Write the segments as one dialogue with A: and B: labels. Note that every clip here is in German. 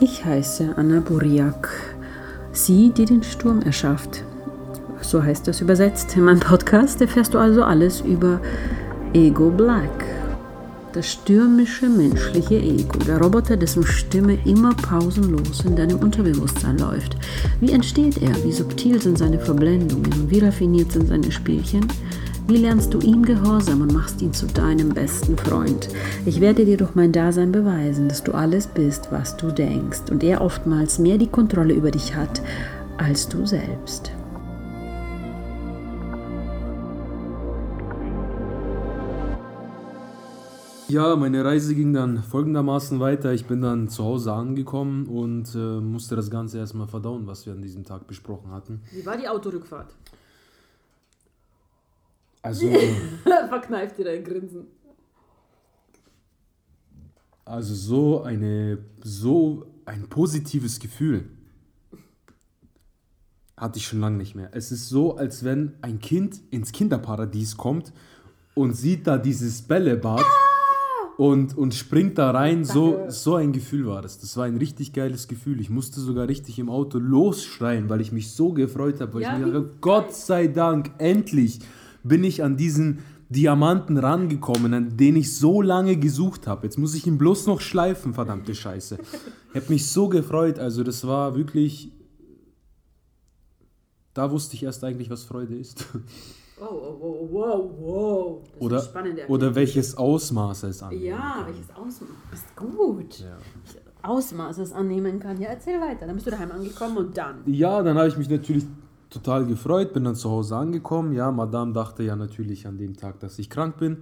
A: Ich heiße Anna Buriak, sie, die den Sturm erschafft. So heißt das übersetzt. In meinem Podcast erfährst du also alles über Ego Black. Das stürmische menschliche Ego, der Roboter, dessen Stimme immer pausenlos in deinem Unterbewusstsein läuft. Wie entsteht er? Wie subtil sind seine Verblendungen? Wie raffiniert sind seine Spielchen? Wie lernst du ihm Gehorsam und machst ihn zu deinem besten Freund? Ich werde dir durch mein Dasein beweisen, dass du alles bist, was du denkst und er oftmals mehr die Kontrolle über dich hat als du selbst.
B: Ja, meine Reise ging dann folgendermaßen weiter. Ich bin dann zu Hause angekommen und äh, musste das Ganze erstmal verdauen, was wir an diesem Tag besprochen hatten.
C: Wie war die Autorückfahrt?
B: Also,
C: Verkneift dir dein Grinsen.
B: also so eine, so ein positives Gefühl hatte ich schon lange nicht mehr. Es ist so, als wenn ein Kind ins Kinderparadies kommt und sieht da dieses Bällebad und, und springt da rein. So, so ein Gefühl war das. Das war ein richtig geiles Gefühl. Ich musste sogar richtig im Auto losschreien, weil ich mich so gefreut habe. Weil
C: Ja,
B: ich mir dachte, Gott sei Dank, endlich bin ich an diesen Diamanten rangekommen, an den ich so lange gesucht habe. Jetzt muss ich ihn bloß noch schleifen, verdammte Scheiße. Ich habe mich so gefreut. Also das war wirklich... Da wusste ich erst eigentlich, was Freude ist.
C: Oh, oh, oh, wow, wow. Das
B: Oder,
C: ist spannend.
B: oder welches Ausmaß es annimmt.
C: Ja, welches Ausmaß. Ist gut.
B: Ja.
C: Ausmaß es annehmen kann. Ja, erzähl weiter. Dann bist du daheim angekommen und dann.
B: Ja, dann habe ich mich natürlich total gefreut, bin dann zu Hause angekommen. Ja, Madame dachte ja natürlich an dem Tag, dass ich krank bin.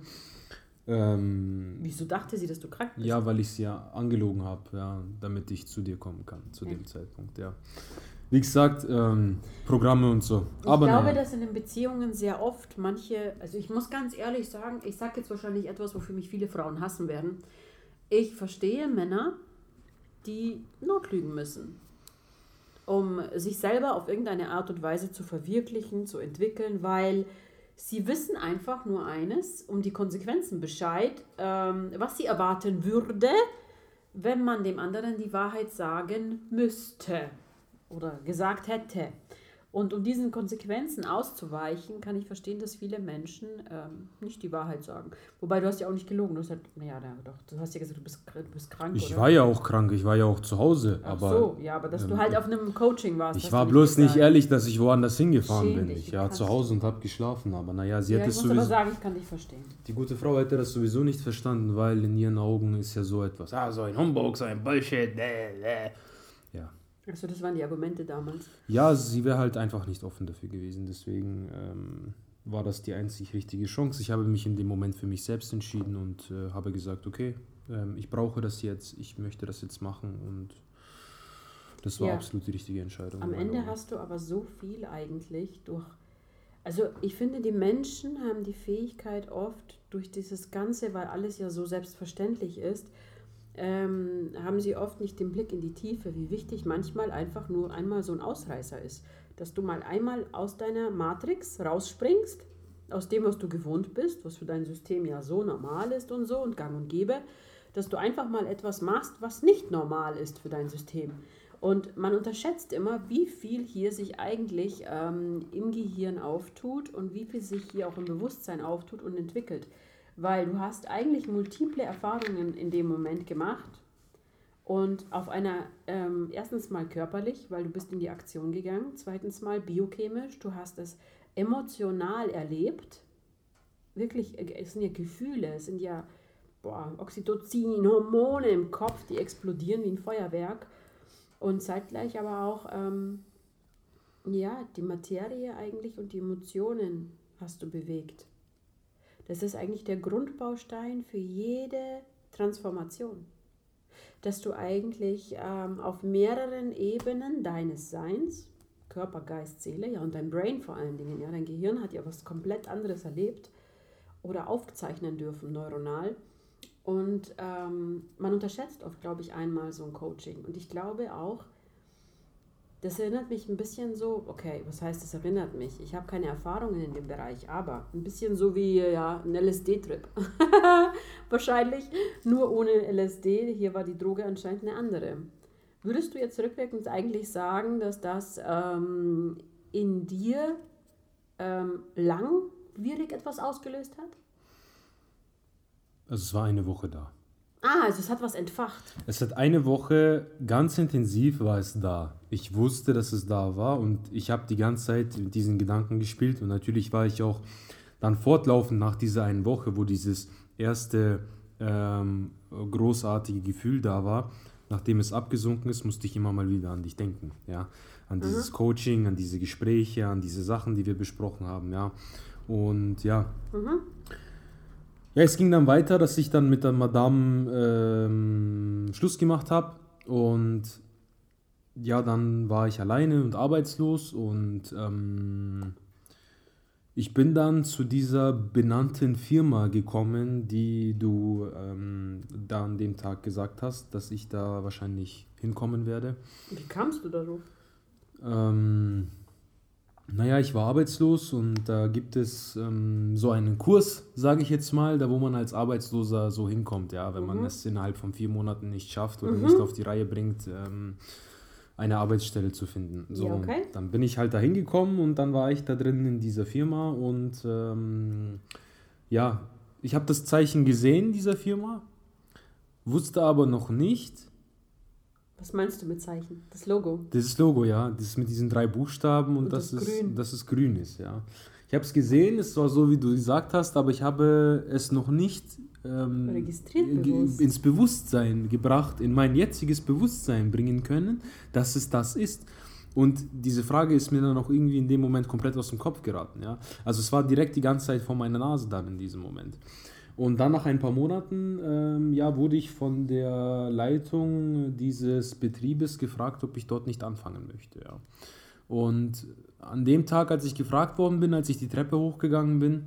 B: Ähm,
C: Wieso dachte sie, dass du krank bist?
B: ja, weil ich sie ja angelogen habe, ja, damit ich zu dir kommen kann, zu dem Zeitpunkt, ja. Wie gesagt, ähm, Programme und so.
C: Ich
B: Aber
C: glaube,
B: naja.
C: dass in den Beziehungen sehr oft manche, also ich muss ganz ehrlich sagen, ich sage jetzt wahrscheinlich etwas, wofür mich viele Frauen hassen werden. Ich verstehe Männer, die notlügen müssen, um sich selber auf irgendeine Art und Weise zu verwirklichen, zu entwickeln, weil sie wissen einfach nur eines, um die Konsequenzen Bescheid, ähm, was sie erwarten würde, wenn man dem anderen die Wahrheit sagen müsste oder gesagt hätte. Und um diesen Konsequenzen auszuweichen, kann ich verstehen, dass viele Menschen ähm, nicht die Wahrheit sagen. Wobei du hast ja auch nicht gelogen. Du hast halt, naja, na, doch, du hast ja gesagt, du bist, du bist krank.
B: Ich
C: oder?
B: war ja auch krank, ich war ja auch zu Hause,
C: Ach
B: aber
C: so, ja, aber dass du halt auf einem Coaching warst.
B: ich war
C: du
B: bloß nicht
C: gesagt.
B: ehrlich, dass ich woanders hingefahren
C: Schäm
B: bin. Ich war
C: krass.
B: zu Hause und habe geschlafen, aber naja, sie
C: Ja,
B: hat
C: ich
B: es
C: muss aber
B: sowieso...
C: sagen, ich kann dich verstehen.
B: Die gute Frau hätte das sowieso nicht verstanden, weil in ihren Augen ist ja so etwas, ah, so ein Humbug, so ein Bullshit, bäh, bäh.
C: Also das waren die Argumente damals.
B: Ja, sie wäre halt einfach nicht offen dafür gewesen, deswegen ähm, war das die einzig richtige Chance. Ich habe mich in dem Moment für mich selbst entschieden und äh, habe gesagt, okay, ähm, ich brauche das jetzt, ich möchte das jetzt machen und das war
C: Ja.
B: absolut die richtige Entscheidung.
C: Am Ende
B: Augen.
C: hast du aber so viel eigentlich durch. Also ich finde, die Menschen haben die Fähigkeit oft durch dieses Ganze, weil alles ja so selbstverständlich ist, ähm, haben sie oft nicht den Blick in die Tiefe, wie wichtig manchmal einfach nur einmal so ein Ausreißer ist. Dass du mal einmal aus deiner Matrix rausspringst, aus dem, was du gewohnt bist, was für dein System ja so normal ist und so und gang und gäbe, dass du einfach mal etwas machst, was nicht normal ist für dein System. Und man unterschätzt immer, wie viel hier sich eigentlich ähm, im Gehirn auftut und wie viel sich hier auch im Bewusstsein auftut und entwickelt. Weil du hast eigentlich multiple Erfahrungen in dem Moment gemacht und auf einer, ähm, erstens mal körperlich, weil du bist in die Aktion gegangen, zweitens mal biochemisch, du hast es emotional erlebt, wirklich, äh, es sind ja Gefühle, es sind ja boah, Oxytocin, Hormone im Kopf, die explodieren wie ein Feuerwerk. Und zeitgleich aber auch, ähm, ja, die Materie eigentlich und die Emotionen hast du bewegt. Das ist eigentlich der Grundbaustein für jede Transformation. Dass du eigentlich ähm, auf mehreren Ebenen deines Seins, Körper, Geist, Seele, ja, und dein Brain vor allen Dingen, ja, dein Gehirn hat ja was komplett anderes erlebt oder aufzeichnen dürfen neuronal. Und ähm, man unterschätzt oft, glaube ich, einmal so ein Coaching. Und ich glaube auch, das erinnert mich ein bisschen so, okay, was heißt, das erinnert mich? Ich habe keine Erfahrungen in dem Bereich, aber ein bisschen so wie ja, ein LSD-Trip. Wahrscheinlich nur ohne LSD. Hier war die Droge anscheinend eine andere. Würdest du jetzt rückwirkend eigentlich sagen, dass das ähm, in dir ähm, langwierig etwas ausgelöst hat?
B: Also es war eine Woche da.
C: Ah, also es hat was entfacht.
B: Es hat eine Woche ganz intensiv war es da. Ich wusste, dass es da war und ich habe die ganze Zeit mit diesen Gedanken gespielt und natürlich war ich auch dann fortlaufend nach dieser einen Woche, wo dieses erste ähm, großartige Gefühl da war, nachdem es abgesunken ist, musste ich immer mal wieder an dich denken, ja, an dieses mhm. Coaching, an diese Gespräche, an diese Sachen, die wir besprochen haben, ja. Und ja, mhm. Ja, es ging dann weiter, dass ich dann mit der Madame ähm, Schluss gemacht habe und ja, dann war ich alleine und arbeitslos und ähm, ich bin dann zu dieser benannten Firma gekommen, die du ähm, da an dem Tag gesagt hast, dass ich da wahrscheinlich hinkommen werde.
C: Wie kamst du darauf?
B: Ähm, naja, ich war arbeitslos und da gibt es ähm, so einen Kurs, sage ich jetzt mal, da wo man als Arbeitsloser so hinkommt, ja, wenn mhm. man es innerhalb von vier Monaten nicht schafft oder mhm. nicht auf die Reihe bringt, ähm, eine Arbeitsstelle zu finden. So,
C: ja, okay.
B: dann bin ich halt da hingekommen und dann war ich da drin in dieser Firma und ähm, ja, ich habe das Zeichen gesehen dieser Firma, wusste aber noch nicht,
C: was meinst du mit Zeichen? Das Logo?
B: Das Logo, ja. Das ist mit diesen drei Buchstaben und, und das, das, ist, grün. dass es grün ist, ja. Ich habe es gesehen, es war so, wie du gesagt hast, aber ich habe es noch nicht ähm,
C: Registriert bewusst.
B: ins Bewusstsein gebracht, in mein jetziges Bewusstsein bringen können, dass es das ist. Und diese Frage ist mir dann auch irgendwie in dem Moment komplett aus dem Kopf geraten. Ja? Also es war direkt die ganze Zeit vor meiner Nase dann in diesem Moment. Und dann nach ein paar Monaten ähm, ja, wurde ich von der Leitung dieses Betriebes gefragt, ob ich dort nicht anfangen möchte. Ja. Und an dem Tag, als ich gefragt worden bin, als ich die Treppe hochgegangen bin,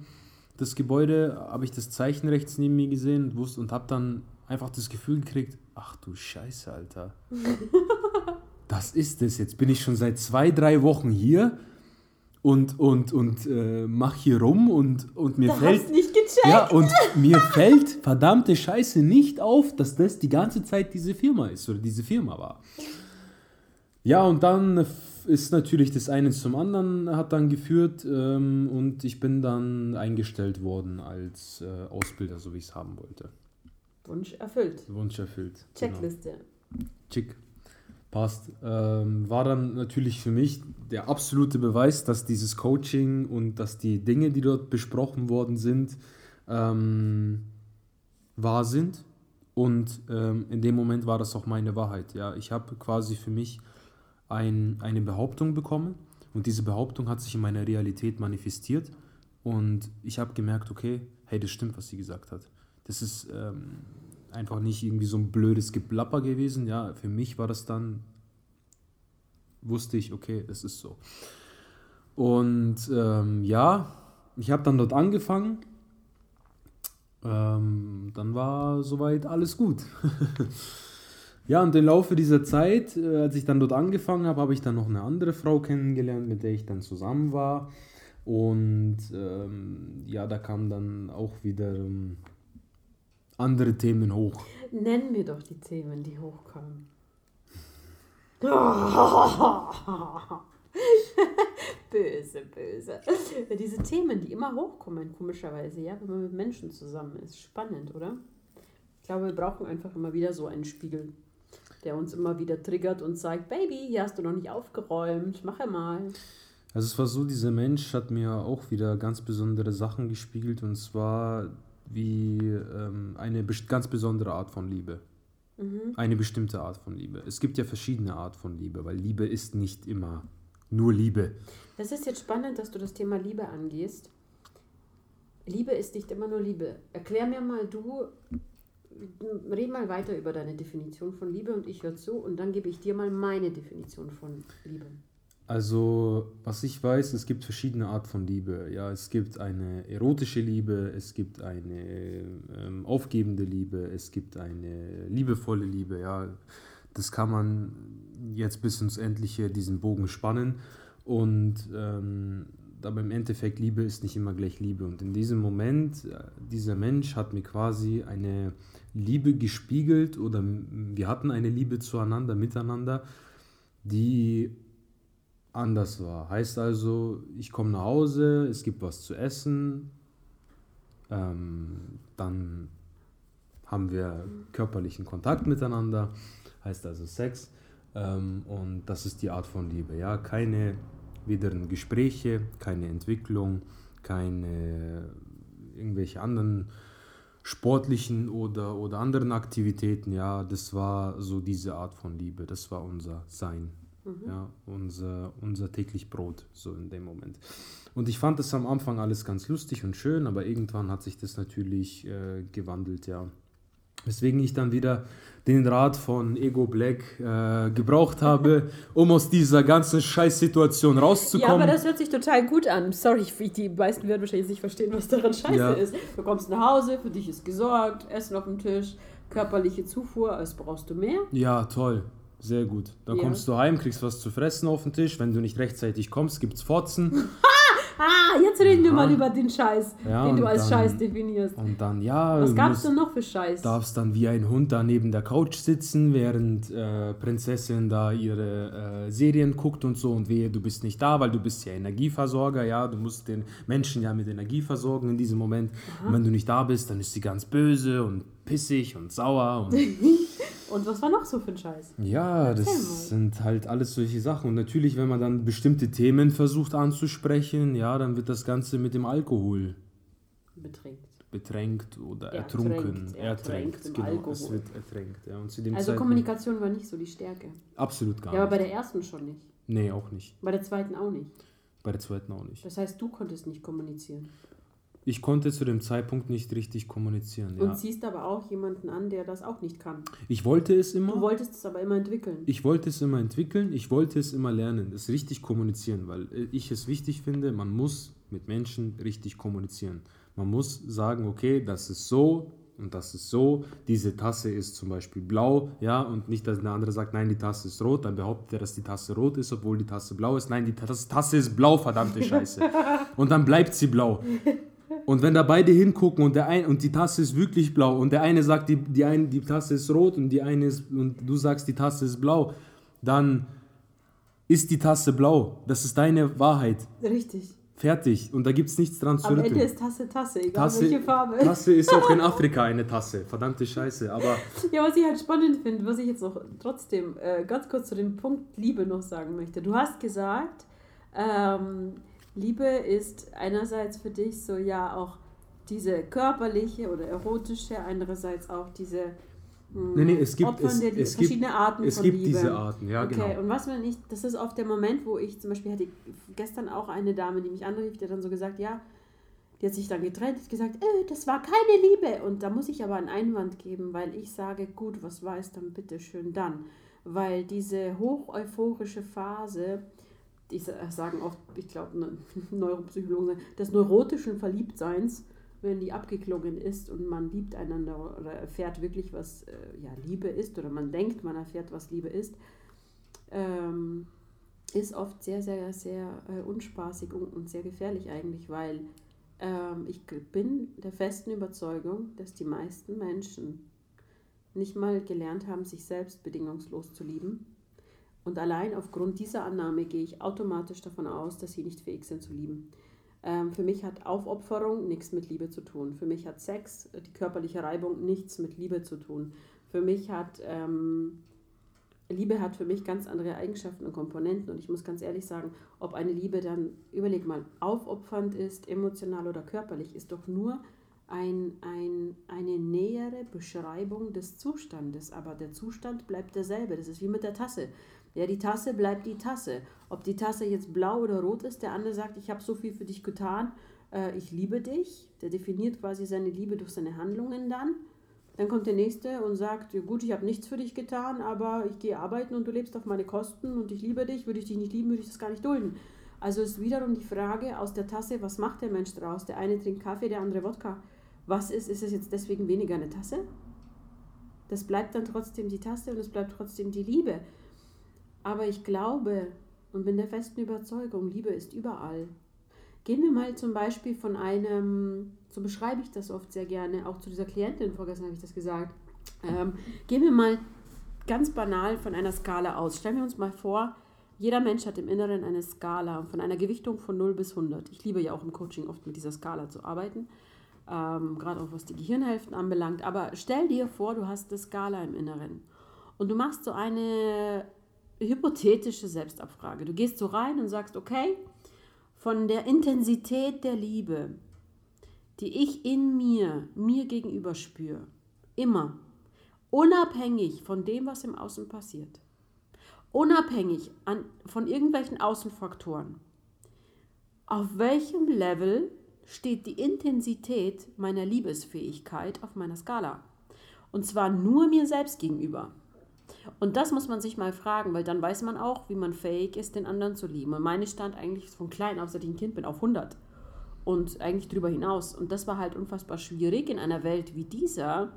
B: das Gebäude, habe ich das Zeichen rechts neben mir gesehen und, wusste, und habe dann einfach das Gefühl gekriegt, ach du Scheiße, Alter. das ist es. Jetzt bin ich schon seit zwei, drei Wochen hier und, und, und äh, mach hier rum und, und mir
C: du
B: fällt.
C: Hast nicht gecheckt.
B: Ja, und mir fällt verdammte Scheiße nicht auf, dass das die ganze Zeit diese Firma ist oder diese Firma war. Ja, und dann ist natürlich das eine zum anderen hat dann geführt ähm, und ich bin dann eingestellt worden als äh, Ausbilder, so wie ich es haben wollte.
C: Wunsch erfüllt.
B: Wunsch erfüllt.
C: Genau. Checkliste.
B: Genau. Chick. Passt. Ähm, war dann natürlich für mich der absolute Beweis, dass dieses Coaching und dass die Dinge, die dort besprochen worden sind, ähm, wahr sind. Und ähm, in dem Moment war das auch meine Wahrheit. Ja, ich habe quasi für mich ein, eine Behauptung bekommen und diese Behauptung hat sich in meiner Realität manifestiert. Und ich habe gemerkt, okay, hey, das stimmt, was sie gesagt hat. Das ist ähm, einfach nicht irgendwie so ein blödes Geplapper gewesen. Ja, für mich war das dann, wusste ich, okay, es ist so. Und ähm, ja, ich habe dann dort angefangen. Ähm, dann war soweit alles gut. ja, und im Laufe dieser Zeit, äh, als ich dann dort angefangen habe, habe ich dann noch eine andere Frau kennengelernt, mit der ich dann zusammen war. Und ähm, ja, da kam dann auch wieder ähm, andere Themen hoch.
C: Nenn mir doch die Themen, die hochkamen. böse, böse. Diese Themen, die immer hochkommen, komischerweise, ja, wenn man mit Menschen zusammen ist. Spannend, oder? Ich glaube, wir brauchen einfach immer wieder so einen Spiegel, der uns immer wieder triggert und sagt, Baby, hier hast du noch nicht aufgeräumt, mache mal.
B: Also es war so, dieser Mensch hat mir auch wieder ganz besondere Sachen gespiegelt und zwar wie ähm, eine ganz besondere Art von Liebe. Mhm. Eine bestimmte Art von Liebe. Es gibt ja verschiedene Art von Liebe, weil Liebe ist nicht immer nur Liebe.
C: Das ist jetzt spannend, dass du das Thema Liebe angehst. Liebe ist nicht immer nur Liebe. Erklär mir mal du, red mal weiter über deine Definition von Liebe und ich höre zu und dann gebe ich dir mal meine Definition von Liebe.
B: Also, was ich weiß, es gibt verschiedene Art von Liebe. Ja, es gibt eine erotische Liebe, es gibt eine ähm, aufgebende Liebe, es gibt eine liebevolle Liebe. Ja, das kann man jetzt bis ins Endliche diesen Bogen spannen. Und ähm, aber im Endeffekt Liebe ist nicht immer gleich Liebe. Und in diesem Moment, äh, dieser Mensch hat mir quasi eine Liebe gespiegelt oder wir hatten eine Liebe zueinander, miteinander, die anders war. Heißt also, ich komme nach Hause, es gibt was zu essen, ähm, dann haben wir körperlichen Kontakt miteinander, heißt also Sex. Ähm, und das ist die Art von Liebe. Ja, keine wideren Gespräche, keine Entwicklung, keine irgendwelche anderen sportlichen oder, oder anderen Aktivitäten. Ja, das war so diese Art von Liebe. Das war unser Sein. Mhm. Ja, unser, unser täglich Brot, so in dem Moment. Und ich fand das am Anfang alles ganz lustig und schön, aber irgendwann hat sich das natürlich äh, gewandelt, ja. Weswegen ich dann wieder den Rat von Ego Black äh, gebraucht habe, um aus dieser ganzen Scheißsituation rauszukommen. Ja,
C: aber das hört sich total gut an. Sorry, die meisten werden wahrscheinlich nicht verstehen, was daran scheiße ja. ist. Du kommst nach Hause, für dich ist gesorgt, Essen auf dem Tisch, körperliche Zufuhr, als brauchst du mehr.
B: Ja, toll. Sehr gut. Dann ja. kommst du heim, kriegst was zu fressen auf den Tisch. Wenn du nicht rechtzeitig kommst, gibt's Fotzen.
C: Ah, jetzt reden wir mal über den Scheiß, ja, den du als dann, Scheiß definierst.
B: Und dann, ja.
C: Was gab's denn noch für Scheiß?
B: Darfst dann wie ein Hund da neben der Couch sitzen, während äh, Prinzessin da ihre äh, Serien guckt und so und wehe, du bist nicht da, weil du bist ja Energieversorger, ja. Du musst den Menschen ja mit Energie versorgen in diesem Moment. Aha. Und wenn du nicht da bist, dann ist sie ganz böse und pissig und sauer und.
C: Und was war noch so für ein Scheiß?
B: Ja, Erzähl das mal. sind halt alles solche Sachen. Und natürlich, wenn man dann bestimmte Themen versucht anzusprechen, ja, dann wird das Ganze mit dem Alkohol
C: betränkt.
B: Betränkt oder ertrunken. Ertränkt, ertränkt genau. Alkohol. Es wird ertränkt. Ja. Und
C: zu dem also Zeitpunkt Kommunikation war nicht so die Stärke.
B: Absolut gar
C: nicht. Ja, aber bei der ersten schon nicht.
B: Nee, auch nicht.
C: Bei der zweiten auch nicht.
B: Bei der zweiten auch nicht.
C: Das heißt, du konntest nicht kommunizieren.
B: Ich konnte zu dem Zeitpunkt nicht richtig kommunizieren.
C: Und ja. siehst aber auch jemanden an, der das auch nicht kann.
B: Ich wollte es immer.
C: Du wolltest es aber immer entwickeln.
B: Ich wollte es immer entwickeln, ich wollte es immer lernen, das richtig kommunizieren, weil äh, ich es wichtig finde, man muss mit Menschen richtig kommunizieren. Man muss sagen, okay, das ist so und das ist so, diese Tasse ist zum Beispiel blau, ja, und nicht, dass der andere sagt, nein, die Tasse ist rot, dann behauptet er, dass die Tasse rot ist, obwohl die Tasse blau ist. Nein, die Tasse ist blau, verdammte Scheiße. und dann bleibt sie blau. Und wenn da beide hingucken und der ein, und die Tasse ist wirklich blau und der eine sagt, die, die, eine, die Tasse ist rot und die eine ist und du sagst, die Tasse ist blau, dann ist die Tasse blau. Das ist deine Wahrheit.
C: Richtig.
B: Fertig. Und da gibt es nichts dran zu
C: rütteln. Am Ende ist Tasse Tasse, egal Tasse, welche Farbe.
B: Tasse ist auch in Afrika eine Tasse. Verdammte Scheiße. Aber
C: ja, was ich halt spannend finde, was ich jetzt noch trotzdem äh, ganz kurz zu dem Punkt Liebe noch sagen möchte. Du hast gesagt, ähm, Liebe ist einerseits für dich so ja auch diese körperliche oder erotische, andererseits auch diese
B: mh, nee, nee, es gibt, Opfern es,
C: der,
B: es
C: verschiedene
B: gibt,
C: Arten
B: es
C: von
B: gibt
C: Liebe.
B: diese Arten, ja
C: okay.
B: genau.
C: Und was wenn ich, das ist oft der Moment, wo ich zum Beispiel hatte gestern auch eine Dame, die mich anrief, die hat dann so gesagt, ja, die hat sich dann getrennt, hat gesagt, äh, das war keine Liebe. Und da muss ich aber einen Einwand geben, weil ich sage, gut, was war es dann bitte schön dann? Weil diese hoch euphorische Phase, die sagen auch, ich glaube, ne, Neuropsychologen sagen, des neurotischen Verliebtseins, wenn die abgeklungen ist und man liebt einander oder erfährt wirklich, was äh, ja, Liebe ist oder man denkt, man erfährt, was Liebe ist, ähm, ist oft sehr, sehr, sehr äh, unspaßig und, und, sehr gefährlich eigentlich, weil ähm, ich bin der festen Überzeugung, dass die meisten Menschen nicht mal gelernt haben, sich selbst bedingungslos zu lieben und allein aufgrund dieser Annahme gehe ich automatisch davon aus, dass sie nicht fähig sind zu lieben. Ähm, für mich hat Aufopferung nichts mit Liebe zu tun. Für mich hat Sex, die körperliche Reibung, nichts mit Liebe zu tun. Für mich hat ähm, Liebe hat für mich ganz andere Eigenschaften und Komponenten. Und ich muss ganz ehrlich sagen, ob eine Liebe dann, überleg mal, aufopfernd ist, emotional oder körperlich, ist doch nur ein, ein, eine nähere Beschreibung des Zustandes. Aber der Zustand bleibt derselbe. Das ist wie mit der Tasse. Ja, die Tasse bleibt die Tasse. Ob die Tasse jetzt blau oder rot ist, der andere sagt, ich habe so viel für dich getan, äh, ich liebe dich. Der definiert quasi seine Liebe durch seine Handlungen dann. Dann kommt der nächste und sagt, gut, ich habe nichts für dich getan, aber ich gehe arbeiten und du lebst auf meine Kosten und ich liebe dich. Würde ich dich nicht lieben, würde ich das gar nicht dulden. Also ist wiederum die Frage aus der Tasse, was macht der Mensch draus? Der eine trinkt Kaffee, der andere Wodka. Was ist, ist es jetzt deswegen weniger eine Tasse? Das bleibt dann trotzdem die Tasse und es bleibt trotzdem die Liebe. Aber ich glaube und bin der festen Überzeugung, Liebe ist überall. Gehen wir mal zum Beispiel von einem, so beschreibe ich das oft sehr gerne, auch zu dieser Klientin, vorgestern habe ich das gesagt. Ähm, gehen wir mal ganz banal von einer Skala aus. Stellen wir uns mal vor, jeder Mensch hat im Inneren eine Skala von einer Gewichtung von 0 bis 100. Ich liebe ja auch im Coaching oft mit dieser Skala zu arbeiten, ähm, gerade auch was die Gehirnhälften anbelangt. Aber stell dir vor, du hast eine Skala im Inneren und du machst so eine hypothetische Selbstabfrage. Du gehst so rein und sagst, okay, von der Intensität der Liebe, die ich in mir, mir gegenüber spüre, immer, unabhängig von dem, was im Außen passiert, unabhängig an, von irgendwelchen Außenfaktoren, auf welchem Level steht die Intensität meiner Liebesfähigkeit auf meiner Skala? Und zwar nur mir selbst gegenüber. Und das muss man sich mal fragen, weil dann weiß man auch, wie man fähig ist, den anderen zu lieben. Und meine stand eigentlich von klein auf, seit ich ein Kind bin, auf 100 und eigentlich darüber hinaus. Und das war halt unfassbar schwierig in einer Welt wie dieser.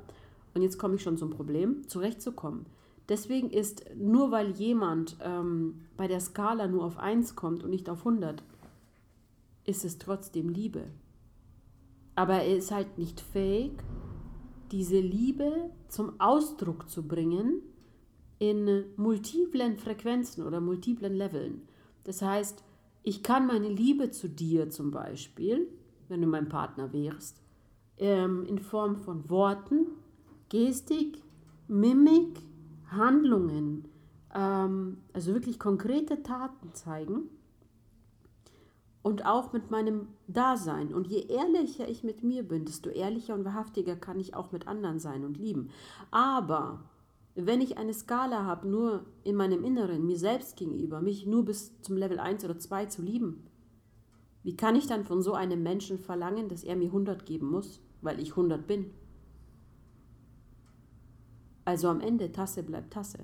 C: Und jetzt komme ich schon zum Problem, zurechtzukommen. Deswegen ist nur weil jemand ähm, bei der Skala nur auf 1 kommt und nicht auf 100, ist es trotzdem Liebe. Aber er ist halt nicht fähig, diese Liebe zum Ausdruck zu bringen, in multiplen Frequenzen oder multiplen Leveln. Das heißt, ich kann meine Liebe zu dir zum Beispiel, wenn du mein Partner wärst, ähm, in Form von Worten, Gestik, Mimik, Handlungen, ähm, also wirklich konkrete Taten zeigen und auch mit meinem Dasein. Und je ehrlicher ich mit mir bin, desto ehrlicher und wahrhaftiger kann ich auch mit anderen sein und lieben. Aber wenn ich eine Skala habe, nur in meinem Inneren, mir selbst gegenüber, mich nur bis zum Level 1 oder 2 zu lieben, wie kann ich dann von so einem Menschen verlangen, dass er mir 100 geben muss, weil ich 100 bin? Also am Ende, Tasse bleibt Tasse.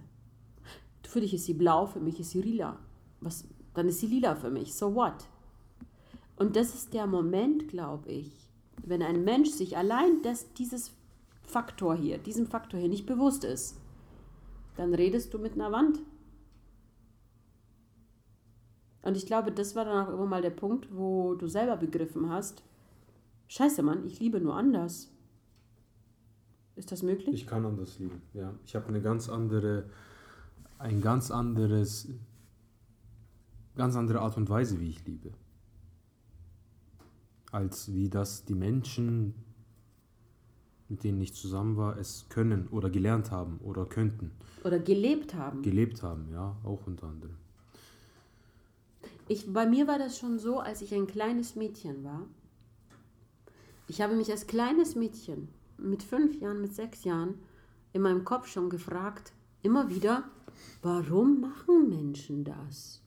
C: Für dich ist sie blau, für mich ist sie lila. Was, dann ist sie lila für mich. So what? Und das ist der Moment, glaube ich, wenn ein Mensch sich allein des, dieses Faktor hier, diesem Faktor hier nicht bewusst ist, dann redest du mit einer Wand. Und ich glaube, das war dann auch immer mal der Punkt, wo du selber begriffen hast, scheiße Mann, ich liebe nur anders. Ist das möglich?
B: Ich kann anders lieben, ja. Ich habe eine ganz andere, ein ganz anderes, ganz andere Art und Weise, wie ich liebe. Als wie das die Menschen mit denen ich zusammen war, es können oder gelernt haben oder könnten.
C: Oder gelebt haben.
B: Gelebt haben, ja, auch unter anderem.
C: Ich, bei mir war das schon so, als ich ein kleines Mädchen war. Ich habe mich als kleines Mädchen mit fünf Jahren, mit sechs Jahren in meinem Kopf schon gefragt, immer wieder, warum machen Menschen das?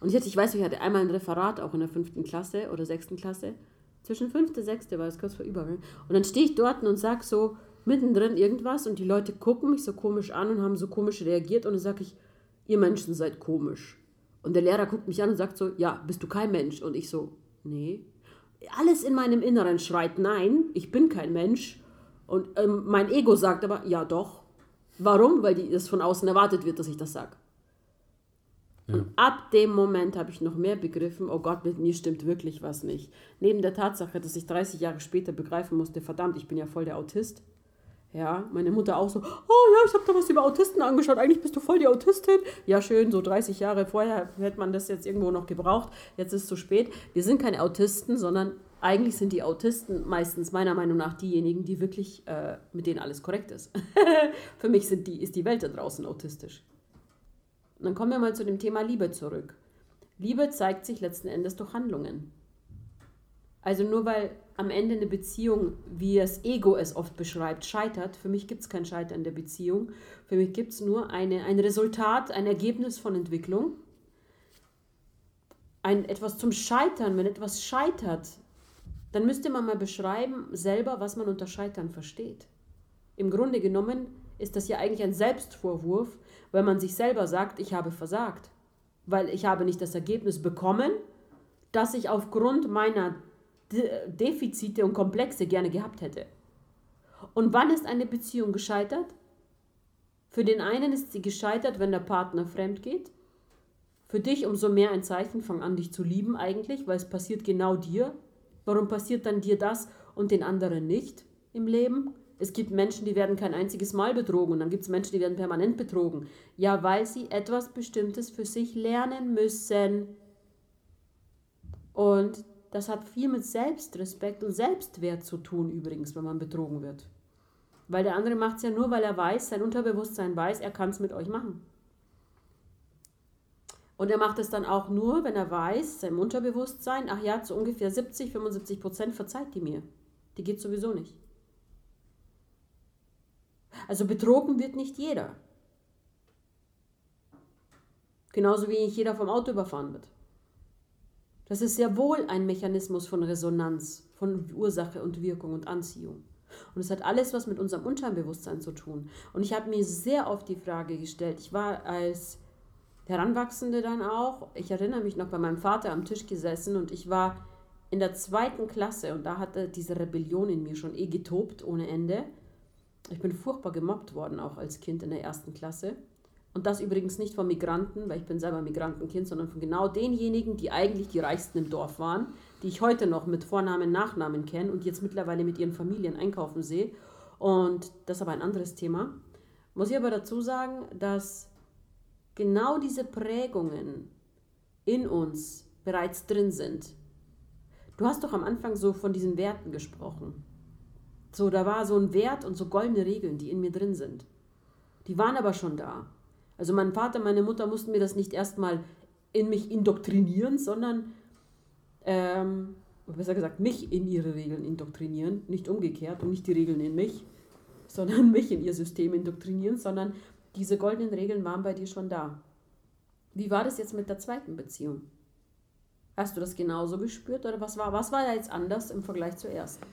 C: Und jetzt, ich weiß, ich hatte einmal ein Referat, auch in der fünften Klasse oder sechsten Klasse, zwischen fünfte, sechste war es kurz vor Übergang. Und dann stehe ich dort und sage so mittendrin irgendwas und die Leute gucken mich so komisch an und haben so komisch reagiert und dann sage ich, ihr Menschen seid komisch. Und der Lehrer guckt mich an und sagt so, ja, bist du kein Mensch? Und ich so, nee. Alles in meinem Inneren schreit, nein, ich bin kein Mensch. Und ähm, mein Ego sagt aber, ja doch. Warum? Weil die, das von außen erwartet wird, dass ich das sage. Ja. Und ab dem Moment habe ich noch mehr begriffen, oh Gott, mit mir stimmt wirklich was nicht. Neben der Tatsache, dass ich 30 Jahre später begreifen musste, verdammt, ich bin ja voll der Autist. Ja, meine Mutter auch so, oh ja, ich habe da was über Autisten angeschaut, eigentlich bist du voll die Autistin. Ja, schön, so 30 Jahre vorher hätte man das jetzt irgendwo noch gebraucht, jetzt ist es zu spät. Wir sind keine Autisten, sondern eigentlich sind die Autisten meistens meiner Meinung nach diejenigen, die wirklich, äh, mit denen alles korrekt ist. Für mich sind die, ist die Welt da draußen autistisch. Und dann kommen wir mal zu dem Thema Liebe zurück. Liebe zeigt sich letzten Endes durch Handlungen. Also nur weil am Ende eine Beziehung, wie das Ego es oft beschreibt, scheitert, für mich gibt es kein Scheitern der Beziehung. Für mich gibt es nur eine, ein Resultat, ein Ergebnis von Entwicklung. Ein, etwas zum Scheitern, wenn etwas scheitert, dann müsste man mal beschreiben selber, was man unter Scheitern versteht. Im Grunde genommen ist das ja eigentlich ein Selbstvorwurf, wenn man sich selber sagt, ich habe versagt, weil ich habe nicht das Ergebnis bekommen, das ich aufgrund meiner De Defizite und Komplexe gerne gehabt hätte. Und wann ist eine Beziehung gescheitert? Für den einen ist sie gescheitert, wenn der Partner fremd geht. Für dich umso mehr ein Zeichen, fang an, dich zu lieben eigentlich, weil es passiert genau dir. Warum passiert dann dir das und den anderen nicht im Leben? Es gibt Menschen, die werden kein einziges Mal betrogen und dann gibt es Menschen, die werden permanent betrogen. Ja, weil sie etwas Bestimmtes für sich lernen müssen. Und das hat viel mit Selbstrespekt und Selbstwert zu tun übrigens, wenn man betrogen wird. Weil der andere macht es ja nur, weil er weiß, sein Unterbewusstsein weiß, er kann es mit euch machen. Und er macht es dann auch nur, wenn er weiß, sein Unterbewusstsein, ach ja, zu ungefähr 70, 75 Prozent verzeiht die mir. Die geht sowieso nicht. Also betrogen wird nicht jeder. Genauso wie nicht jeder vom Auto überfahren wird. Das ist sehr wohl ein Mechanismus von Resonanz, von Ursache und Wirkung und Anziehung. Und es hat alles was mit unserem Unterbewusstsein zu tun. Und ich habe mir sehr oft die Frage gestellt, ich war als Heranwachsende dann auch, ich erinnere mich noch bei meinem Vater am Tisch gesessen und ich war in der zweiten Klasse und da hatte diese Rebellion in mir schon eh getobt ohne Ende. Ich bin furchtbar gemobbt worden, auch als Kind in der ersten Klasse. Und das übrigens nicht von Migranten, weil ich bin selber Migrantenkind, sondern von genau denjenigen, die eigentlich die Reichsten im Dorf waren, die ich heute noch mit Vornamen, Nachnamen kenne und jetzt mittlerweile mit ihren Familien einkaufen sehe. Und das ist aber ein anderes Thema. Muss ich aber dazu sagen, dass genau diese Prägungen in uns bereits drin sind. Du hast doch am Anfang so von diesen Werten gesprochen. So, da war so ein Wert und so goldene Regeln, die in mir drin sind. Die waren aber schon da. Also mein Vater, meine Mutter mussten mir das nicht erstmal in mich indoktrinieren, sondern, ähm, besser gesagt, mich in ihre Regeln indoktrinieren, nicht umgekehrt und nicht die Regeln in mich, sondern mich in ihr System indoktrinieren, sondern diese goldenen Regeln waren bei dir schon da. Wie war das jetzt mit der zweiten Beziehung? Hast du das genauso gespürt oder was war, was war da jetzt anders im Vergleich zur ersten?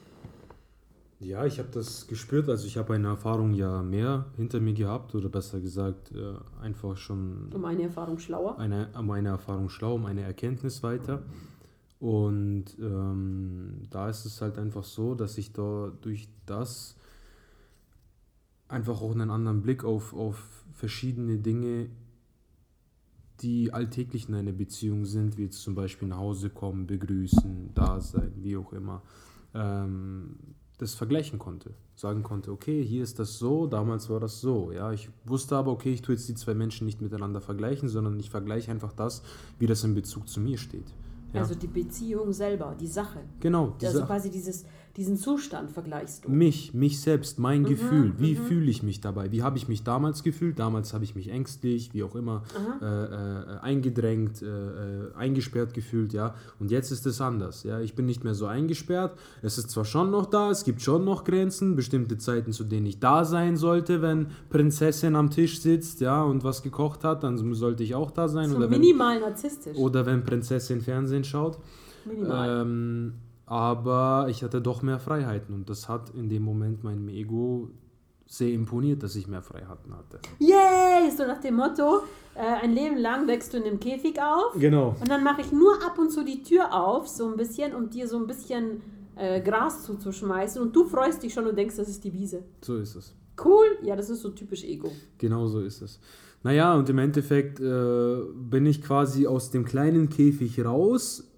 B: Ja, ich habe das gespürt. Also ich habe eine Erfahrung ja mehr hinter mir gehabt oder besser gesagt äh, einfach schon.
C: Um eine Erfahrung schlauer?
B: Eine, um eine Erfahrung schlau, um eine Erkenntnis weiter. Und ähm, da ist es halt einfach so, dass ich da durch das einfach auch einen anderen Blick auf, auf verschiedene Dinge, die alltäglich in einer Beziehung sind, wie jetzt zum Beispiel nach Hause kommen, begrüßen, da sein, wie auch immer, ähm, das vergleichen konnte. Sagen konnte, okay, hier ist das so, damals war das so. Ja, ich wusste aber, okay, ich tue jetzt die zwei Menschen nicht miteinander vergleichen, sondern ich vergleiche einfach das, wie das in Bezug zu mir steht.
C: Ja. Also die Beziehung selber, die Sache.
B: Genau.
C: Die also Sache. quasi dieses, diesen Zustand vergleichst du.
B: Mich, mich selbst, mein mhm, Gefühl. Wie mhm. fühle ich mich dabei? Wie habe ich mich damals gefühlt? Damals habe ich mich ängstlich, wie auch immer, äh, äh, eingedrängt, äh, äh, eingesperrt gefühlt, ja. Und jetzt ist es anders, ja. Ich bin nicht mehr so eingesperrt. Es ist zwar schon noch da, es gibt schon noch Grenzen, bestimmte Zeiten, zu denen ich da sein sollte, wenn Prinzessin am Tisch sitzt, ja, und was gekocht hat, dann sollte ich auch da sein.
C: So
B: oder
C: minimal
B: wenn,
C: narzisstisch.
B: Oder wenn Prinzessin Fernsehen schaut. Minimal. Ähm, aber ich hatte doch mehr Freiheiten und das hat in dem Moment meinem Ego sehr imponiert, dass ich mehr Freiheiten hatte.
C: Yay! So nach dem Motto, äh, ein Leben lang wächst du in einem Käfig auf.
B: Genau.
C: Und dann mache ich nur ab und zu die Tür auf, so ein bisschen, um dir so ein bisschen äh, Gras zuzuschmeißen. Und du freust dich schon und denkst, das ist die Wiese.
B: So ist es.
C: Cool, ja, das ist so typisch Ego.
B: Genau so ist es. Naja, und im Endeffekt äh, bin ich quasi aus dem kleinen Käfig raus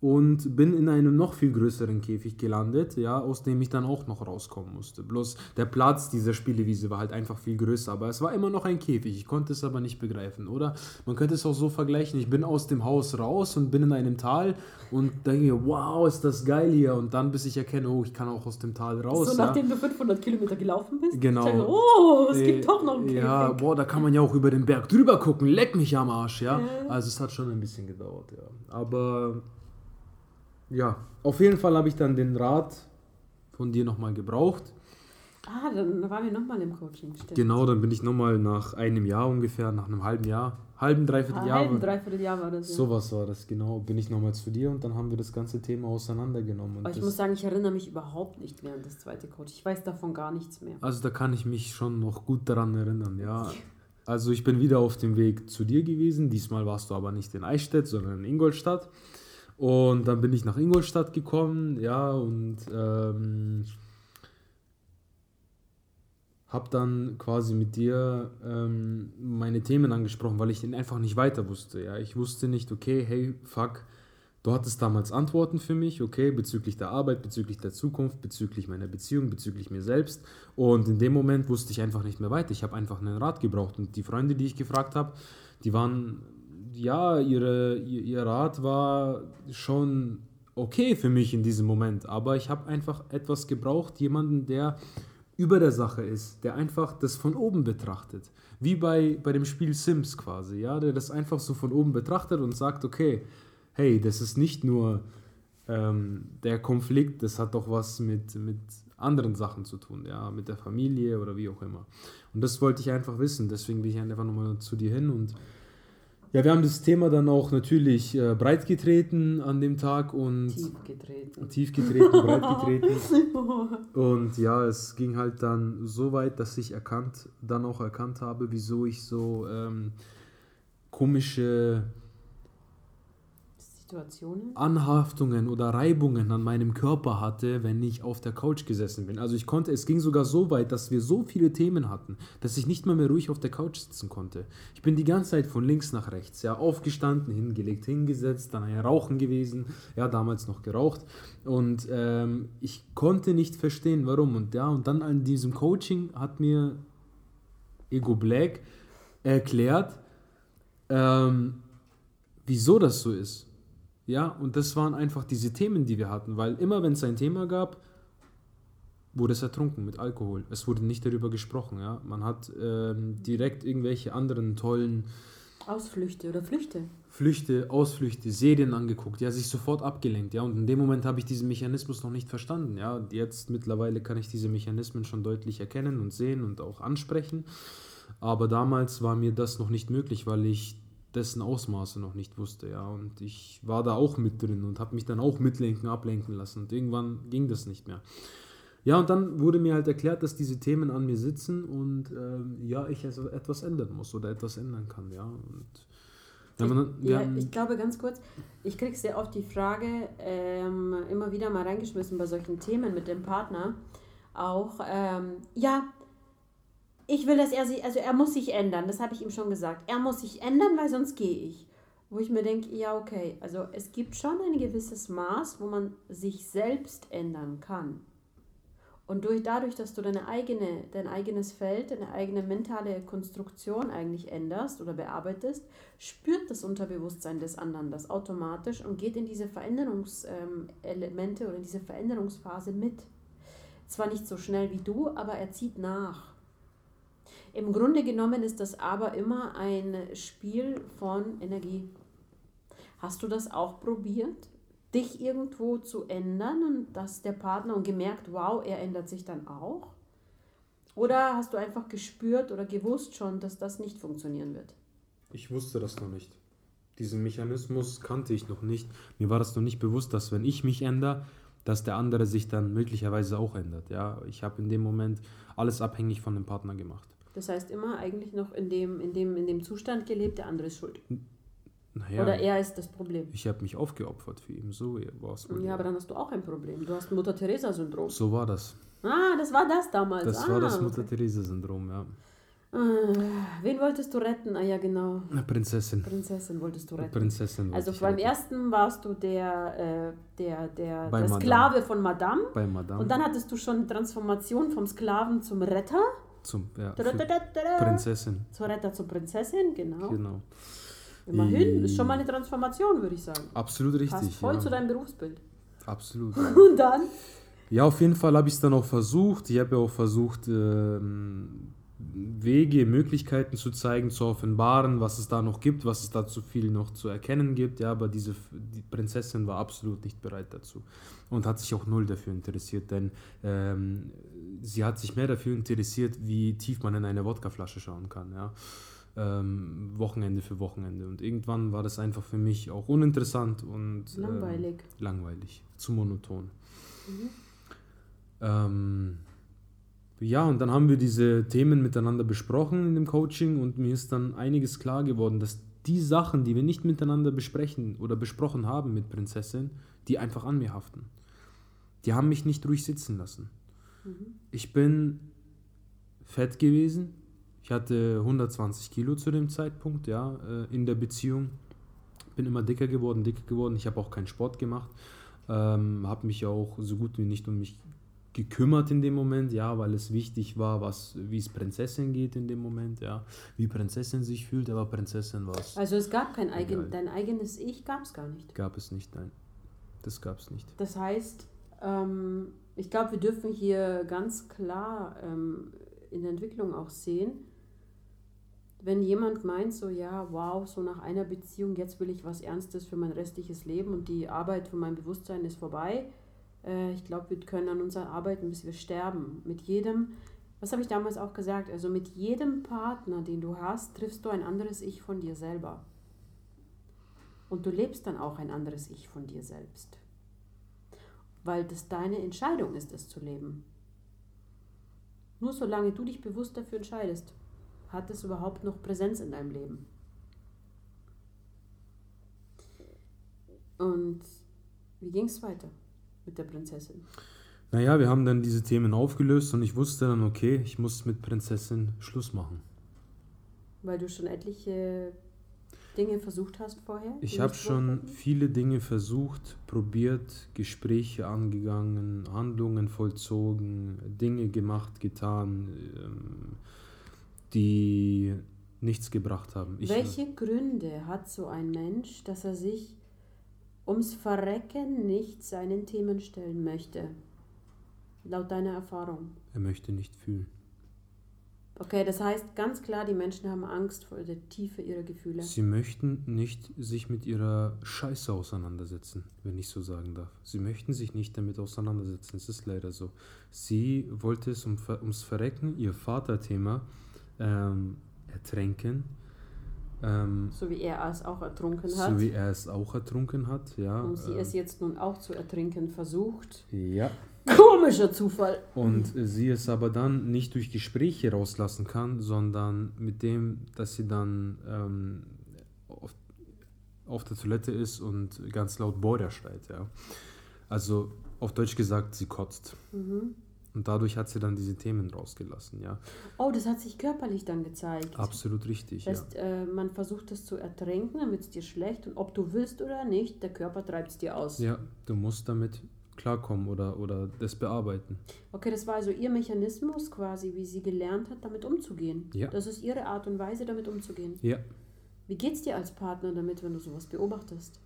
B: und bin in einem noch viel größeren Käfig gelandet, ja, aus dem ich dann auch noch rauskommen musste. Bloß der Platz dieser Spielewiese war halt einfach viel größer, aber es war immer noch ein Käfig. Ich konnte es aber nicht begreifen, oder? Man könnte es auch so vergleichen, ich bin aus dem Haus raus und bin in einem Tal und denke, wow, ist das geil hier und dann bis ich erkenne, oh, ich kann auch aus dem Tal raus.
C: So nachdem ja. du 500 Kilometer gelaufen bist?
B: Genau.
C: Denke, oh, es äh, gibt doch noch einen Käfig.
B: Ja, boah, da kann man ja auch über den Berg drüber gucken, leck mich am Arsch, ja. Äh. Also es hat schon ein bisschen gedauert, ja. Aber ja, auf jeden Fall habe ich dann den Rat von dir nochmal gebraucht.
C: Ah, dann waren wir nochmal im Coaching.
B: Stimmt. Genau, dann bin ich nochmal nach einem Jahr ungefähr, nach einem halben Jahr, halben, dreiviertel ah, Jahr.
C: Halben, dreiviertel Jahr war das.
B: Ja. Sowas war das, genau. Bin ich nochmal zu dir und dann haben wir das ganze Thema auseinandergenommen.
C: Aber ich muss sagen, ich erinnere mich überhaupt nicht mehr an das zweite Coaching. Ich weiß davon gar nichts mehr.
B: Also da kann ich mich schon noch gut daran erinnern, ja. Also ich bin wieder auf dem Weg zu dir gewesen. Diesmal warst du aber nicht in Eichstätt, sondern in Ingolstadt. Und dann bin ich nach Ingolstadt gekommen, ja, und ähm, habe dann quasi mit dir ähm, meine Themen angesprochen, weil ich den einfach nicht weiter wusste. Ja, ich wusste nicht, okay, hey, fuck, du hattest damals Antworten für mich, okay, bezüglich der Arbeit, bezüglich der Zukunft, bezüglich meiner Beziehung, bezüglich mir selbst. Und in dem Moment wusste ich einfach nicht mehr weiter. Ich habe einfach einen Rat gebraucht und die Freunde, die ich gefragt habe, die waren, ja, ihre, ihr, ihr Rat war schon okay für mich in diesem Moment, aber ich habe einfach etwas gebraucht, jemanden, der über der Sache ist, der einfach das von oben betrachtet. Wie bei, bei dem Spiel Sims quasi, ja, der das einfach so von oben betrachtet und sagt, okay, hey, das ist nicht nur ähm, der Konflikt, das hat doch was mit, mit anderen Sachen zu tun, ja, mit der Familie oder wie auch immer. Und das wollte ich einfach wissen, deswegen bin ich einfach nochmal zu dir hin und ja, wir haben das Thema dann auch natürlich äh, breit getreten an dem Tag und
C: Tief getreten.
B: tief getreten, breit getreten. Und ja, es ging halt dann so weit, dass ich erkannt, dann auch erkannt habe, wieso ich so ähm, komische
C: Situationen.
B: Anhaftungen oder Reibungen an meinem Körper hatte, wenn ich auf der Couch gesessen bin. Also ich konnte, es ging sogar so weit, dass wir so viele Themen hatten, dass ich nicht mal mehr ruhig auf der Couch sitzen konnte. Ich bin die ganze Zeit von links nach rechts, ja, aufgestanden, hingelegt, hingesetzt, dann ein Rauchen gewesen, ja, damals noch geraucht. Und ähm, ich konnte nicht verstehen, warum. Und ja, und dann an diesem Coaching hat mir Ego Black erklärt, ähm, wieso das so ist. Ja, und das waren einfach diese Themen, die wir hatten, weil immer wenn es ein Thema gab, wurde es ertrunken mit Alkohol. Es wurde nicht darüber gesprochen, ja. Man hat ähm, direkt irgendwelche anderen tollen
C: Ausflüchte oder Flüchte.
B: Flüchte, Ausflüchte, Serien angeguckt, ja, sich sofort abgelenkt, ja. Und in dem Moment habe ich diesen Mechanismus noch nicht verstanden, ja. Jetzt mittlerweile kann ich diese Mechanismen schon deutlich erkennen und sehen und auch ansprechen. Aber damals war mir das noch nicht möglich, weil ich dessen Ausmaße noch nicht wusste, ja. Und ich war da auch mit drin und habe mich dann auch mitlenken, ablenken lassen. Und irgendwann ging das nicht mehr. Ja, und dann wurde mir halt erklärt, dass diese Themen an mir sitzen und ähm, ja, ich also etwas ändern muss oder etwas ändern kann, ja. Und wir
C: Ja, ich glaube ganz kurz, ich kriege sehr oft die Frage, ähm, immer wieder mal reingeschmissen bei solchen Themen mit dem Partner, auch, ähm, ja, ich will, dass er sich, also er muss sich ändern, das habe ich ihm schon gesagt. Er muss sich ändern, weil sonst gehe ich. Wo ich mir denke, ja, okay, also es gibt schon ein gewisses Maß, wo man sich selbst ändern kann. Und durch, dadurch, dass du deine eigene, dein eigenes Feld, deine eigene mentale Konstruktion eigentlich änderst oder bearbeitest, spürt das Unterbewusstsein des anderen das automatisch und geht in diese Veränderungselemente oder in diese Veränderungsphase mit. Zwar nicht so schnell wie du, aber er zieht nach. Im Grunde genommen ist das aber immer ein Spiel von Energie. Hast du das auch probiert, dich irgendwo zu ändern und dass der Partner und gemerkt, wow, er ändert sich dann auch? Oder hast du einfach gespürt oder gewusst schon, dass das nicht funktionieren wird?
B: Ich wusste das noch nicht. Diesen Mechanismus kannte ich noch nicht. Mir war das noch nicht bewusst, dass wenn ich mich ändere, dass der andere sich dann möglicherweise auch ändert. Ja, ich habe in dem Moment alles abhängig von dem Partner gemacht.
C: Das heißt immer eigentlich noch in dem, in dem, in dem Zustand gelebt, der andere ist schuld.
B: Naja,
C: Oder er ist das Problem.
B: ich habe mich aufgeopfert für ihn. So war es.
C: Ja, aber dann hast du auch ein Problem. Du hast Mutter-Teresa-Syndrom.
B: So war das.
C: Ah, das war das damals.
B: Das
C: ah,
B: war das
C: okay.
B: Mutter-Theresa-Syndrom, ja.
C: Ah, wen wolltest du retten? Ah ja, genau.
B: Eine Prinzessin.
C: Prinzessin wolltest du retten.
B: Prinzessin.
C: Also beim
B: retten.
C: ersten warst du der, äh, der, der,
B: Bei
C: der. Sklave von Madame.
B: Bei Madame.
C: Und dann hattest du schon Transformation vom Sklaven zum Retter.
B: Zum, ja,
C: Prinzessin. Retter zur Prinzessin, genau.
B: Genau.
C: Immerhin, ist schon mal eine Transformation, würde ich sagen.
B: Absolut richtig.
C: Passt voll
B: ja.
C: zu deinem Berufsbild.
B: Absolut.
C: Und dann?
B: Ja, auf jeden Fall habe ich es dann auch versucht. Ich habe ja auch versucht, ähm, Wege, Möglichkeiten zu zeigen, zu offenbaren, was es da noch gibt, was es da zu viel noch zu erkennen gibt. Ja, aber diese die Prinzessin war absolut nicht bereit dazu und hat sich auch null dafür interessiert, denn ähm, sie hat sich mehr dafür interessiert, wie tief man in eine Wodkaflasche schauen kann. Ja. Ähm, Wochenende für Wochenende. Und irgendwann war das einfach für mich auch uninteressant und ähm,
C: Langweilig.
B: langweilig, zu monoton. Ähm, ja, und dann haben wir diese Themen miteinander besprochen in dem Coaching und mir ist dann einiges klar geworden, dass die Sachen, die wir nicht miteinander besprechen oder besprochen haben mit Prinzessin, die einfach an mir haften. Die haben mich nicht ruhig sitzen lassen. Ich bin fett gewesen. Ich hatte 120 Kilo zu dem Zeitpunkt, ja, äh, in der Beziehung. Bin immer dicker geworden, dicker geworden. Ich habe auch keinen Sport gemacht. Ähm, habe mich auch so gut wie nicht um mich gekümmert in dem Moment, ja, weil es wichtig war, was, wie es Prinzessin geht in dem Moment, ja, wie Prinzessin sich fühlt, aber Prinzessin war es.
C: Also es gab kein eigen, dein eigenes Ich, gab es gar nicht.
B: Gab es nicht, nein. Das gab es nicht.
C: Das heißt, ähm, ich glaube, wir dürfen hier ganz klar ähm, in der Entwicklung auch sehen, wenn jemand meint, so ja, wow, so nach einer Beziehung, jetzt will ich was Ernstes für mein restliches Leben und die Arbeit von meinem Bewusstsein ist vorbei, äh, ich glaube, wir können an unserer arbeiten, bis wir sterben. Mit jedem, was habe ich damals auch gesagt, also mit jedem Partner, den du hast, triffst du ein anderes Ich von dir selber. Und du lebst dann auch ein anderes Ich von dir selbst. Weil das deine Entscheidung ist, es zu leben. Nur solange du dich bewusst dafür entscheidest, hat es überhaupt noch Präsenz in deinem Leben. Und wie ging es weiter? Mit der Prinzessin?
B: Naja, wir haben dann diese Themen aufgelöst und ich wusste dann, okay, ich muss mit Prinzessin Schluss machen.
C: Weil du schon etliche Dinge versucht hast vorher?
B: Ich habe schon viele Dinge versucht, probiert, Gespräche angegangen, Handlungen vollzogen, Dinge gemacht, getan, ähm, die nichts gebracht haben.
C: Ich Welche Gründe hat so ein Mensch, dass er sich ums Verrecken nicht seinen Themen stellen möchte. Laut deiner Erfahrung.
B: Er möchte nicht fühlen.
C: Okay, das heißt ganz klar, die Menschen haben Angst vor der Tiefe ihrer Gefühle.
B: Sie möchten nicht sich mit ihrer Scheiße auseinandersetzen, wenn ich so sagen darf. Sie möchten sich nicht damit auseinandersetzen. Es ist leider so. Sie wollte es um, ums Verrecken, ihr Vaterthema, ähm, ertränken
C: ähm, so wie er es auch ertrunken hat.
B: So wie er es auch ertrunken hat, ja.
C: Und sie
B: ähm,
C: es jetzt nun auch zu ertrinken versucht.
B: Ja.
C: Komischer Zufall.
B: Und sie es aber dann nicht durch Gespräche rauslassen kann, sondern mit dem, dass sie dann ähm, auf, auf der Toilette ist und ganz laut Border schreit, ja. Also auf Deutsch gesagt, sie kotzt. Mhm. Und dadurch hat sie dann diese Themen rausgelassen, ja.
C: Oh, das hat sich körperlich dann gezeigt.
B: Absolut richtig,
C: das heißt, ja. Äh, man versucht das zu ertränken, wird es dir schlecht und ob du willst oder nicht, der Körper treibt es dir aus.
B: Ja, du musst damit klarkommen oder, oder das bearbeiten.
C: Okay, das war also ihr Mechanismus quasi, wie sie gelernt hat, damit umzugehen. Ja. Das ist ihre Art und Weise, damit umzugehen.
B: Ja.
C: Wie geht's dir als Partner damit, wenn du sowas beobachtest?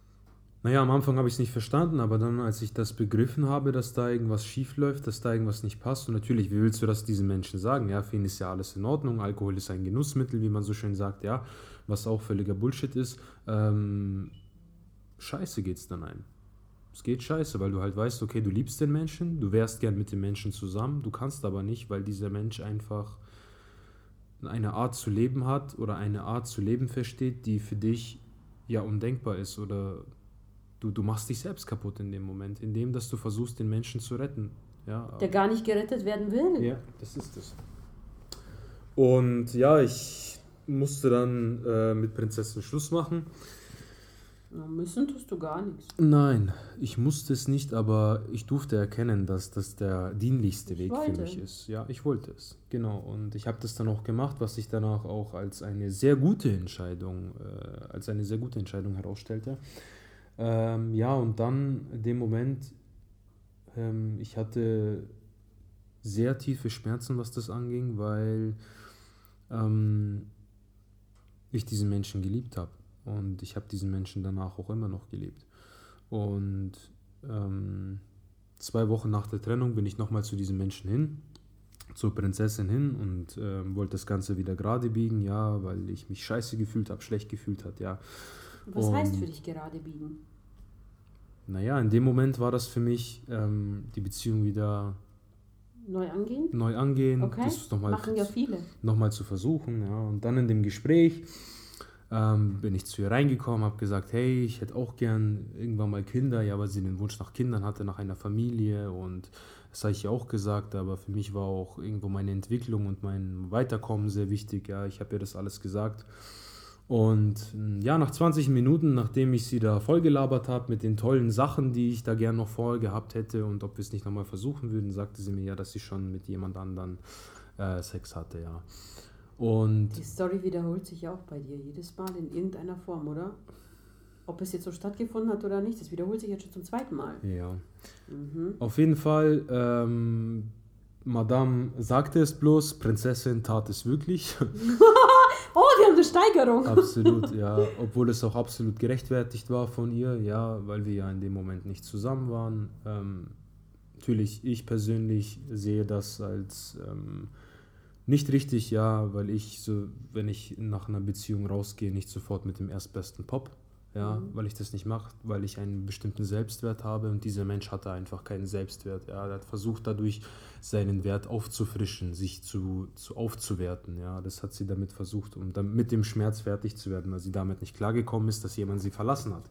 B: Naja, am Anfang habe ich es nicht verstanden, aber dann, als ich das begriffen habe, dass da irgendwas schief läuft, dass da irgendwas nicht passt, und natürlich, wie willst du das diesen Menschen sagen? Ja, für ihn ist ja alles in Ordnung, Alkohol ist ein Genussmittel, wie man so schön sagt, ja, was auch völliger Bullshit ist. Ähm, scheiße es dann ein. Es geht scheiße, weil du halt weißt, okay, du liebst den Menschen, du wärst gern mit dem Menschen zusammen, du kannst aber nicht, weil dieser Mensch einfach eine Art zu leben hat oder eine Art zu leben versteht, die für dich ja undenkbar ist oder du, du machst dich selbst kaputt in dem Moment, indem dass du versuchst, den Menschen zu retten. Ja,
C: Der gar nicht gerettet werden will.
B: Ja, das ist es. Und ja, ich musste dann äh, mit Prinzessin Schluss machen.
C: Na, müssen tust du gar nichts.
B: Nein, ich musste es nicht, aber ich durfte erkennen, dass das der dienlichste
C: ich
B: Weg
C: wollte.
B: für mich ist. Ja, ich wollte es. Genau. Und ich habe das dann auch gemacht, was sich danach auch als eine sehr gute Entscheidung, äh, als eine sehr gute Entscheidung herausstellte. Ähm, ja, und dann in dem Moment, ähm, ich hatte sehr tiefe Schmerzen, was das anging, weil ähm, ich diesen Menschen geliebt habe. Und ich habe diesen Menschen danach auch immer noch geliebt. Und ähm, zwei Wochen nach der Trennung bin ich nochmal zu diesem Menschen hin, zur Prinzessin hin und äh, wollte das Ganze wieder gerade biegen, ja, weil ich mich scheiße gefühlt habe, schlecht gefühlt hat, ja.
C: Was und, heißt für dich gerade biegen?
B: Naja, in dem Moment war das für mich ähm, die Beziehung wieder
C: neu angehen.
B: Neu angehen.
C: Okay. Das noch mal, Machen ja viele.
B: Nochmal zu versuchen, ja. Und dann in dem Gespräch ähm, bin ich zu ihr reingekommen, habe gesagt, hey, ich hätte auch gern irgendwann mal Kinder, ja, weil sie den Wunsch nach Kindern hatte, nach einer Familie und das habe ich ihr auch gesagt, aber für mich war auch irgendwo meine Entwicklung und mein Weiterkommen sehr wichtig, ja, ich habe ihr das alles gesagt und hm, ja, nach 20 Minuten, nachdem ich sie da vollgelabert habe mit den tollen Sachen, die ich da gern noch vorher gehabt hätte und ob wir es nicht nochmal versuchen würden, sagte sie mir ja, dass sie schon mit jemand anderen äh, Sex hatte, ja. Und
C: Die Story wiederholt sich ja auch bei dir jedes Mal in irgendeiner Form, oder? Ob es jetzt so stattgefunden hat oder nicht, das wiederholt sich jetzt schon zum zweiten Mal.
B: ja,
C: Mhm.
B: auf jeden Fall, ähm, Madame sagte es bloß, Prinzessin tat es wirklich.
C: Oh, wir haben eine Steigerung.
B: absolut, ja. Obwohl es auch absolut gerechtfertigt war von ihr, ja, weil wir ja in dem Moment nicht zusammen waren. Ähm, natürlich, ich persönlich sehe das als ähm, nicht richtig, ja, weil ich so, wenn ich nach einer Beziehung rausgehe, nicht sofort mit dem erstbesten Pop, ja,
C: Mhm.
B: weil ich das nicht mache, weil ich einen bestimmten Selbstwert habe und dieser Mensch hatte einfach keinen Selbstwert, ja, er hat versucht dadurch seinen Wert aufzufrischen, sich zu, zu aufzuwerten, ja, das hat sie damit versucht, um dann mit dem Schmerz fertig zu werden, weil sie damit nicht klargekommen ist, dass jemand sie verlassen hat.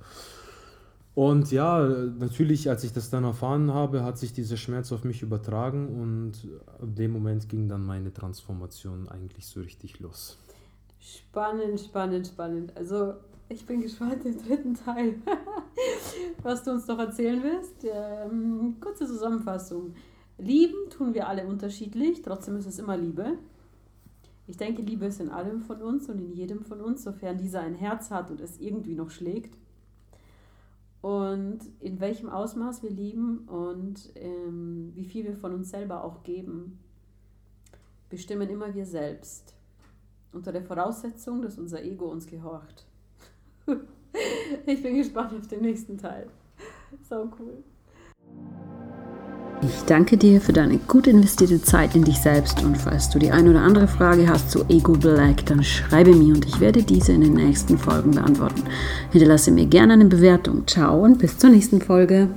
B: Und ja, natürlich, als ich das dann erfahren habe, hat sich dieser Schmerz auf mich übertragen und ab dem Moment ging dann meine Transformation eigentlich so richtig los.
C: Spannend, spannend, spannend. Also, ich bin gespannt im dritten Teil, was du uns noch erzählen wirst. Ähm, kurze Zusammenfassung. Lieben tun wir alle unterschiedlich, trotzdem ist es immer Liebe. Ich denke, Liebe ist in allem von uns und in jedem von uns, sofern dieser ein Herz hat und es irgendwie noch schlägt. Und in welchem Ausmaß wir lieben und ähm, wie viel wir von uns selber auch geben, bestimmen immer wir selbst. Unter der Voraussetzung, dass unser Ego uns gehorcht. ich bin gespannt auf den nächsten Teil. So cool.
A: Ich danke dir für deine gut investierte Zeit in dich selbst und falls du die ein oder andere Frage hast zu Ego Black, dann schreibe mir und ich werde diese in den nächsten Folgen beantworten. Hinterlasse mir gerne eine Bewertung. Ciao und bis zur nächsten Folge.